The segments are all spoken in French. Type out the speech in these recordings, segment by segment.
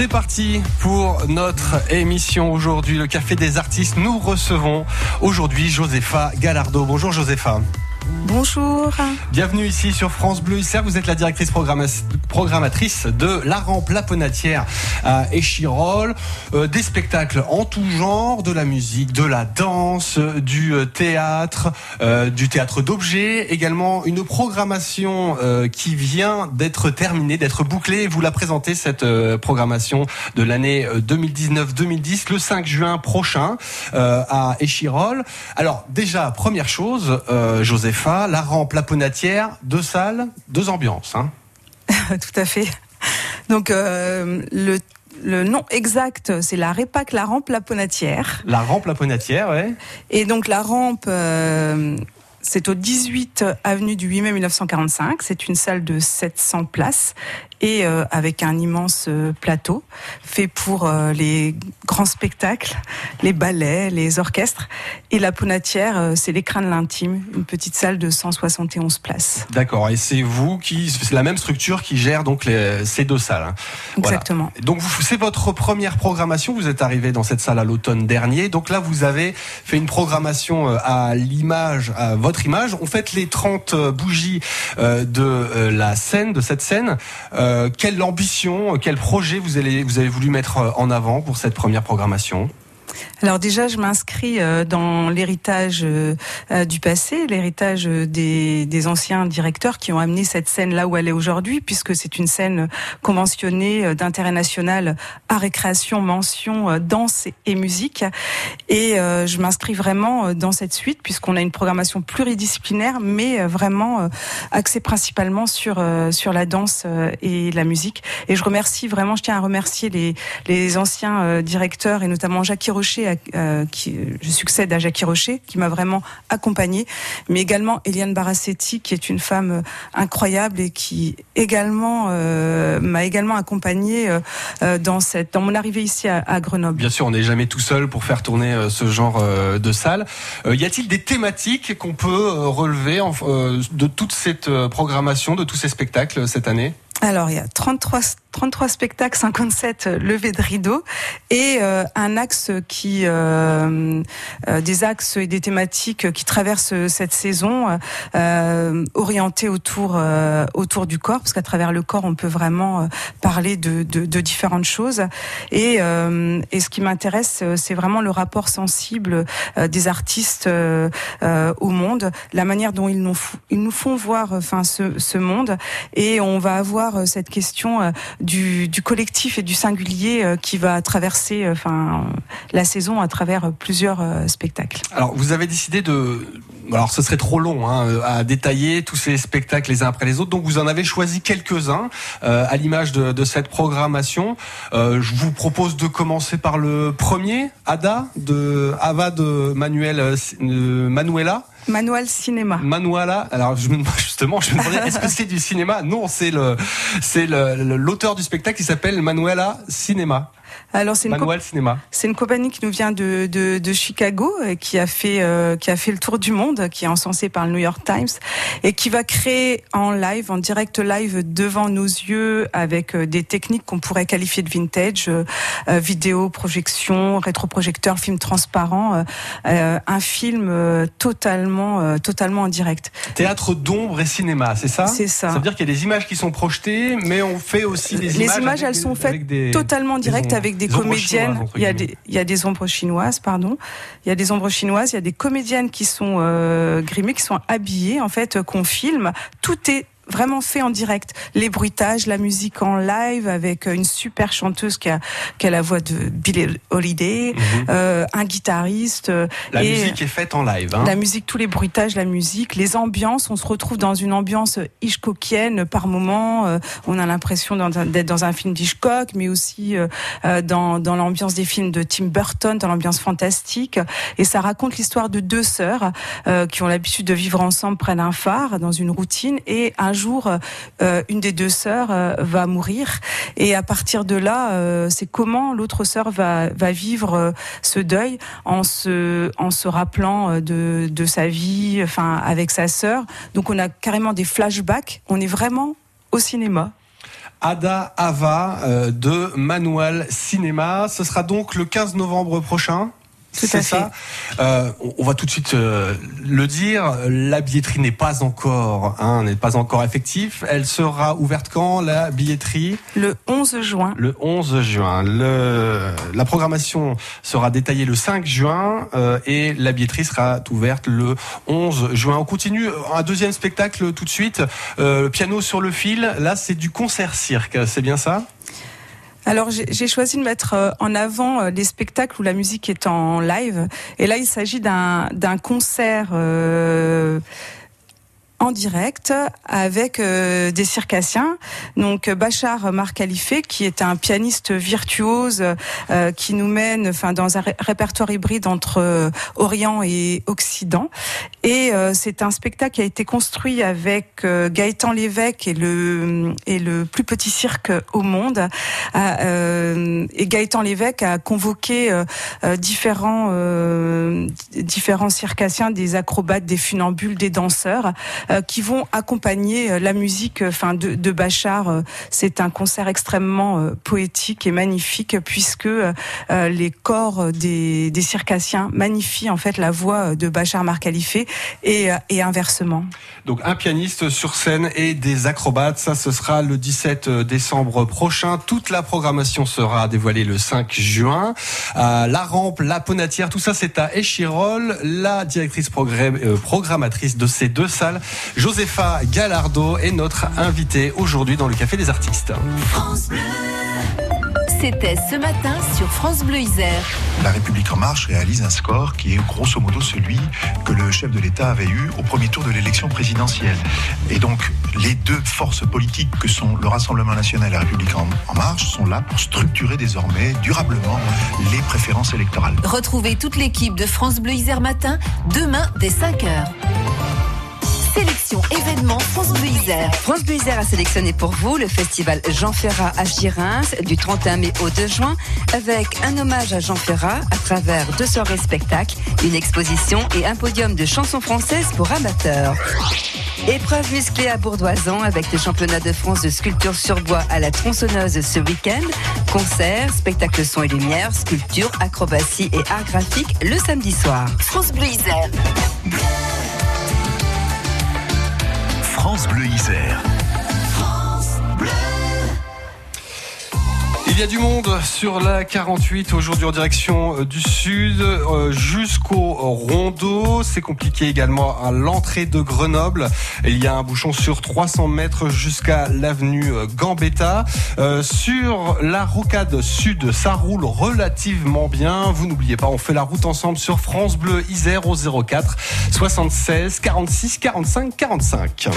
C'est parti pour notre émission aujourd'hui, le Café des artistes. Nous recevons aujourd'hui Josepha Gallardo. Bonjour Josepha. Bonjour. Bienvenue ici sur France Bleu. Vous êtes la directrice programmatrice de la rampe La Ponatière à Échirol. Euh, des spectacles en tout genre, de la musique, de la danse, du euh, théâtre, euh, du théâtre d'objets. Également une programmation qui vient d'être terminée, d'être bouclée. Vous la présentez, cette programmation de l'année 2019-2010, le 5 juin prochain à Échirol. Alors déjà, première chose, La rampe, la ponatière, deux salles, deux ambiances. Hein. Tout à fait. Donc euh, le le nom exact, c'est la Répac, la rampe, la ponatière. La rampe, la ponatière, ouais. Et donc la rampe, euh, c'est au 18 avenue du 8 mai 1945. C'est une salle de 700 places et euh, avec un immense euh, plateau fait pour euh, les grands spectacles, les ballets, les orchestres. Et la Ponatière, c'est l'écran de l'intime, une petite salle de 171 places. D'accord. Et c'est vous qui, c'est la même structure qui gère donc les, ces deux salles. Hein. Exactement. Donc c'est votre première programmation. Vous êtes arrivé dans cette salle à l'automne dernier. Donc là, vous avez fait une programmation à l'image, à votre image. On fait les 30 bougies de la scène, de cette scène. Euh, quelle ambition, quel projet vous, allez, vous avez voulu mettre euh, en avant pour cette première programmation? Alors déjà, je m'inscris euh, dans l'héritage euh, euh, du passé, l'héritage des, des, anciens directeurs qui ont amené cette scène là où elle est aujourd'hui, puisque c'est une scène conventionnée d'intérêt national à récréation, mention, danse et musique. Et je m'inscris vraiment dans cette suite, puisqu'on a une programmation pluridisciplinaire, mais vraiment axée principalement sur, sur la danse et la musique. Et je remercie vraiment, je tiens à remercier les, les anciens directeurs, et notamment Jacques Euh, je succède à Jackie Rocher, qui m'a vraiment accompagnée, mais également Eliane Barassetti, qui est une femme euh, incroyable et qui également euh, m'a également accompagnée dans cette, dans mon arrivée ici à, Grenoble. Bien sûr, on n'est jamais tout seul pour faire tourner ce genre de salle. y a-t-il des thématiques qu'on peut relever de toute cette programmation, de tous ces spectacles cette année? Alors, il y a 33 33 spectacles, 57 euh, levées de rideaux et euh, un axe qui, euh, des axes et des thématiques qui traversent cette saison, orientés autour autour du corps, parce qu'à travers le corps, on peut vraiment parler de, de, de différentes choses. Et, et ce qui m'intéresse, c'est vraiment le rapport sensible des artistes au monde, la manière dont ils nous, ils nous font voir, enfin, ce, ce monde, et on va avoir cette question du, du, collectif et du singulier euh, qui va traverser euh, enfin la saison à travers plusieurs euh, spectacles. Alors vous avez décidé de alors ce serait trop long hein, à détailler tous ces spectacles les uns après les autres. Donc vous en avez choisi quelques-uns à l'image de, cette programmation. Euh, je vous propose de commencer par le premier, Ada de Ava de Manuel Manuela. Manuel Cinéma. Manuela. Alors justement, je me demandais est-ce que c'est du cinéma? Non, c'est le c'est l'auteur du spectacle qui s'appelle Manuela Cinéma. Alors c'est une, compagnie qui nous vient de, de, de Chicago et qui a fait euh, qui a fait le tour du monde, qui est encensé par le New York Times et qui va créer en live, en direct live devant nos yeux avec euh, des techniques qu'on pourrait qualifier de vintage, euh, vidéo, projection, rétroprojecteur, film transparent, un film totalement totalement en direct. Théâtre d'ombre et cinéma, c'est ça? C'est ça. Ça veut dire qu'il y a des images qui sont projetées, mais on fait aussi des Les images. Les images, elles sont faites totalement directes avec des comédiennes. Il y, a des, il y a des ombres chinoises, pardon. Il y a des ombres chinoises. Il y a des comédiennes qui sont euh, grimées, qui sont habillées, en fait, qu'on filme. Tout est vraiment fait en direct. Les bruitages, la musique en live avec une super chanteuse qui a, qui a la voix de Billie Holiday, mhm. euh, un guitariste. Euh, la musique est faite en live. Hein. La musique, tous les bruitages, la musique, les ambiances. On se retrouve dans une ambiance Hitchcockienne par moment. Euh, on a l'impression d'être dans un film d'Hitchcock, mais aussi euh, dans, dans l'ambiance des films de Tim Burton, dans l'ambiance fantastique. Et ça raconte l'histoire de deux sœurs qui ont l'habitude de vivre ensemble près d'un phare, dans une routine, et un jour, euh, une des deux sœurs euh, va mourir. Et à partir de là, euh, c'est comment l'autre sœur va, vivre ce deuil en se, rappelant de, de sa vie, enfin, avec sa sœur. Donc on a carrément des flashbacks. On est vraiment au cinéma. Ada Ava de Manuel Cinéma. Ce sera donc le 15 novembre prochain. C'est ça. Euh, on va tout de suite euh, le dire. La billetterie n'est pas encore, hein, n'est pas encore effective. Elle sera ouverte quand la billetterie? Le 11 juin. Le 11 juin. Le, la programmation sera détaillée le 5 juin euh, et la billetterie sera ouverte le 11 juin. On continue un deuxième spectacle tout de suite. Euh, piano sur le fil. Là, c'est du concert cirque. C'est bien ça? Alors j'ai choisi de mettre euh, en avant euh, les spectacles où la musique est en live. Et là, il s'agit d'un concert. Euh, en direct avec euh, des circassiens. Donc Bachar Mar qui est un pianiste virtuose euh, qui nous mène enfin dans un répertoire hybride entre euh, Orient et Occident. Et c'est un spectacle qui a été construit avec Gaëtan Lévesque et le et le plus petit cirque au monde. et Gaëtan Lévesque a convoqué différents différents circassiens, des acrobates, des funambules, des danseurs euh, qui vont accompagner euh, la musique enfin de, de Bachar. Euh, c'est un concert extrêmement poétique et magnifique puisque les corps des, des circassiens magnifient en fait la voix de Bachar Mar et, et inversement. Donc un pianiste sur scène et des acrobates, ça ce sera le 17 décembre prochain. Toute la programmation sera dévoilée le 5 juin. la rampe, la ponatière, tout ça c'est à Échirol. La directrice programmatrice de ces deux salles Josepha Gallardo est notre invitée aujourd'hui dans le Café des Artistes. C'était ce matin sur France Bleu Isère. La République en marche réalise un score qui est grosso modo celui que le chef de l'État avait eu au premier tour de l'élection présidentielle. Et donc les deux forces politiques que sont le Rassemblement national et la République en marche sont là pour structurer désormais durablement les préférences électorales. Retrouvez toute l'équipe de France Bleu Isère matin demain dès 5h. Sélection événement France Bleu. France Bleu a sélectionné pour vous le festival Jean Ferrat à Girins du 31 mai au 2 juin avec un hommage à Jean Ferrat à travers deux soirées spectacles, une exposition et un podium de chansons françaises pour amateurs. Épreuve musclée à Bourdoisan avec le championnat de France de sculpture sur bois à la tronçonneuse ce week-end. Concert, spectacle son et lumière, sculpture, acrobatie et art graphique le samedi soir. France Bleu. Bleu Isère. Y a du monde sur la 48 aujourd'hui en direction euh, du sud euh, jusqu'au Rondeau. C'est compliqué également à l'entrée de Grenoble. Il y a un bouchon sur 300 mètres jusqu'à l'avenue euh, Gambetta. sur la rocade sud, ça roule relativement bien. Vous n'oubliez pas, on fait la route ensemble sur France Bleu Isère au 04 76 46 45 45.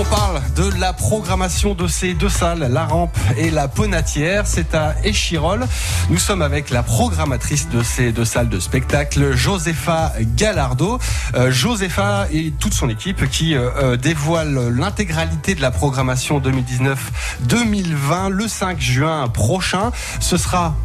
On parle de la programmation de ces deux salles, la rampe et la ponatière. C'est à Échirol. Nous sommes avec la programmatrice de ces deux salles de spectacle, Josefa Gallardo. Euh, Josefa et toute son équipe qui euh, euh, dévoile l'intégralité de la programmation 2019-2020 le 5 juin prochain. Ce sera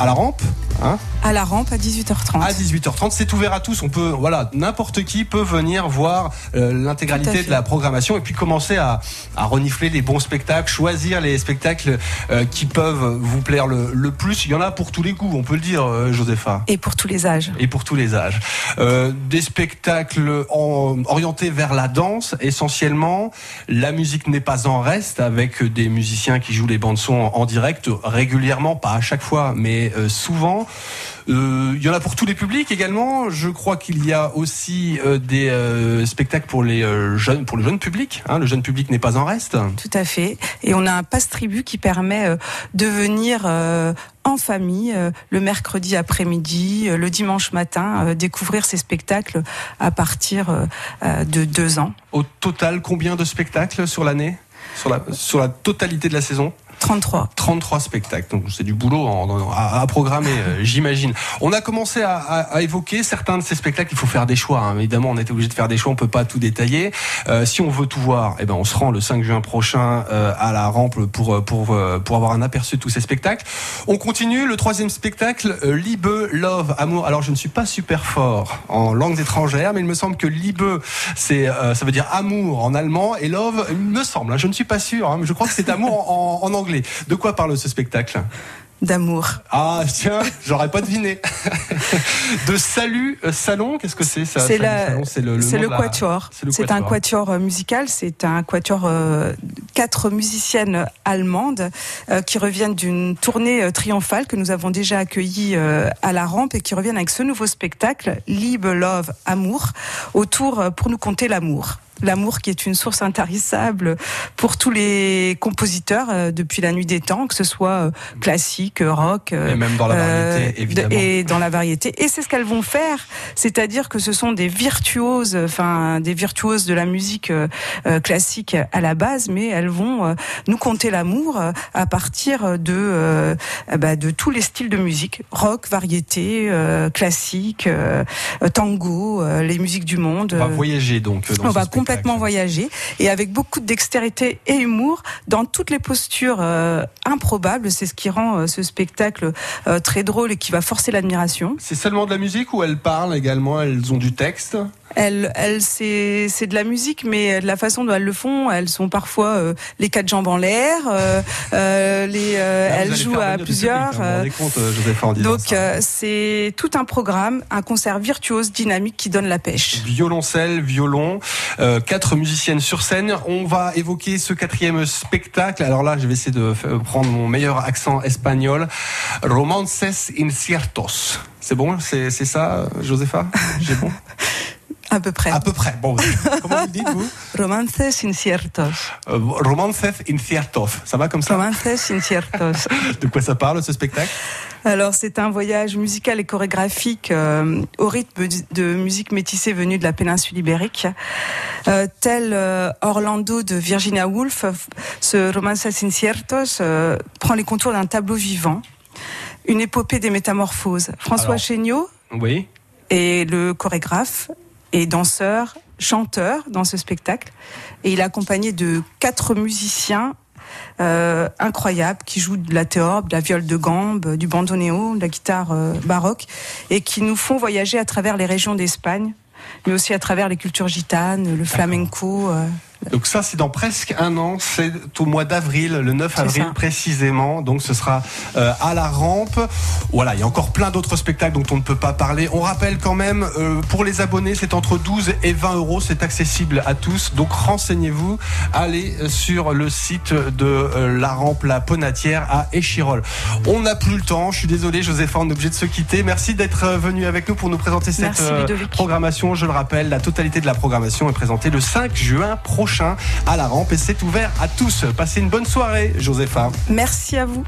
à la rampe. Hein à la rampe à 18h30. À 18h30, c'est ouvert à tous. On peut, voilà, n'importe qui peut venir voir euh, l'intégralité de la programmation et puis commencer à, à, renifler les bons spectacles, choisir les spectacles euh, qui peuvent vous plaire le, le, plus. Il y en a pour tous les goûts, on peut le dire, euh, Josepha. Et pour tous les âges. Et pour tous les âges. des spectacles orientés vers la danse, essentiellement. La musique n'est pas en reste avec des musiciens qui jouent les bandes son en, en direct régulièrement, pas à chaque fois, mais souvent. Euh, il y en a pour tous les publics également. Je crois qu'il y a aussi euh, des euh, spectacles pour les jeunes, pour le jeune public. Hein. Le jeune public n'est pas en reste. Tout à fait. Et on a un passe tribu qui permet de venir en famille le mercredi après-midi, le dimanche matin, découvrir ces spectacles à partir de deux ans. Au total, combien de spectacles sur l'année? Sur la, sur la totalité de la saison? 33. 33 spectacles, donc c'est du boulot à, à programmer, euh, j'imagine. On a commencé à, à- à évoquer certains de ces spectacles. Il faut faire des choix. hein. Évidemment, on était obligé de faire des choix. On peut pas tout détailler. Euh, si on veut tout voir, eh ben on se rend le 5 juin prochain euh, à la Rampe pour euh, pour euh, pour avoir un aperçu de tous ces spectacles. On continue le troisième spectacle, euh, Liebe, Love, Amour. Alors je ne suis pas super fort en langues étrangères, mais il me semble que Liebe, c'est euh, ça veut dire amour en allemand et Love, il me semble. hein, je ne suis pas sûr, hein, mais je crois que c'est amour en, en anglais. De quoi parle ce spectacle? D'amour. Ah tiens, j'aurais pas deviné. de Salut euh, Salon, qu'est-ce que c'est ça? C'est le, la- quatuor. c'est un quatuor. euh, musical. C'est un quatuor euh, quatre musiciennes allemandes euh, qui reviennent d'une tournée euh, triomphale que nous avons déjà accueillie à la rampe et qui reviennent avec ce nouveau spectacle Liebe, Love, Amour autour pour nous conter l'amour. L'amour qui est une source intarissable pour tous les compositeurs euh, depuis la nuit des temps, que ce soit euh, classique, rock, euh, Et même dans la variété, évidemment. de- et dans la variété. Et c'est ce qu'elles vont faire, c'est-à-dire que ce sont des virtuoses, enfin des virtuoses de la musique classique à la base, mais elles vont euh, nous conter l'amour à partir de bah, de tous les styles de musique, rock, variété, euh, classique, tango, euh, les musiques du monde. On va voyager donc. dans on ce va spectacle. Complètement voyager et avec beaucoup de dextérité et humour dans toutes les postures euh, improbables. C'est ce qui rend euh, ce spectacle euh, très drôle et qui va forcer l'admiration. C'est seulement de la musique ou elles parlent également? Elles ont du texte? Elles, elles c'est c'est de la musique, mais de la façon dont elles le font, elles sont parfois euh, les quatre jambes en l'air. euh, euh, les, euh, vous elles jouent à plusieurs. public, euh, compte, euh, donc euh, c'est tout un programme, un concert virtuose, dynamique qui donne la pêche. Violoncelle, violon, euh, quatre musiciennes sur scène. On va évoquer ce quatrième spectacle. Alors là, je vais essayer de prendre mon meilleur accent espagnol. Romances inciertos. C'est bon, c'est c'est ça, Josepha J'ai bon? À peu près. À peu près. Bon, comment vous dites vous Romances inciertos. euh, Romances inciertos. Ça va comme ça Romances inciertos. De quoi ça parle ce spectacle? Alors c'est un voyage musical et chorégraphique euh, au rythme de musique métissée venue de la péninsule ibérique. Euh, tel euh, Orlando de Virginia Woolf, ce Romances Inciertos prend les contours d'un tableau vivant, une épopée des métamorphoses. François Alors. Chéniaud Oui. est le chorégraphe et danseur, chanteur dans ce spectacle. Et il est accompagné de quatre musiciens euh, incroyables qui jouent de la théorbe, de la viole de gambe, du bandoneon, de la guitare euh, baroque et qui nous font voyager à travers les régions d'Espagne, mais aussi à travers les cultures gitanes, le flamenco. euh, Donc ça, c'est dans presque un an. C'est au mois d'avril, le 9 C'est avril précisément. Donc ce sera euh, à la rampe. Voilà, il y a encore plein d'autres spectacles dont on ne peut pas parler. On rappelle quand même, euh, pour les abonnés, c'est entre 12 et 20 euros. C'est accessible à tous. Donc renseignez-vous. Allez sur le site de euh, la rampe La Ponatière à Échirol. On n'a plus le temps. Je suis désolé, Josépha, on est obligé de se quitter. Merci d'être euh, venu avec nous pour nous présenter cette Merci, euh, programmation. Je le rappelle, la totalité de la programmation est présentée le 5 juin à la rampe et c'est ouvert à tous. Passez une bonne soirée, Josépha. Merci à vous.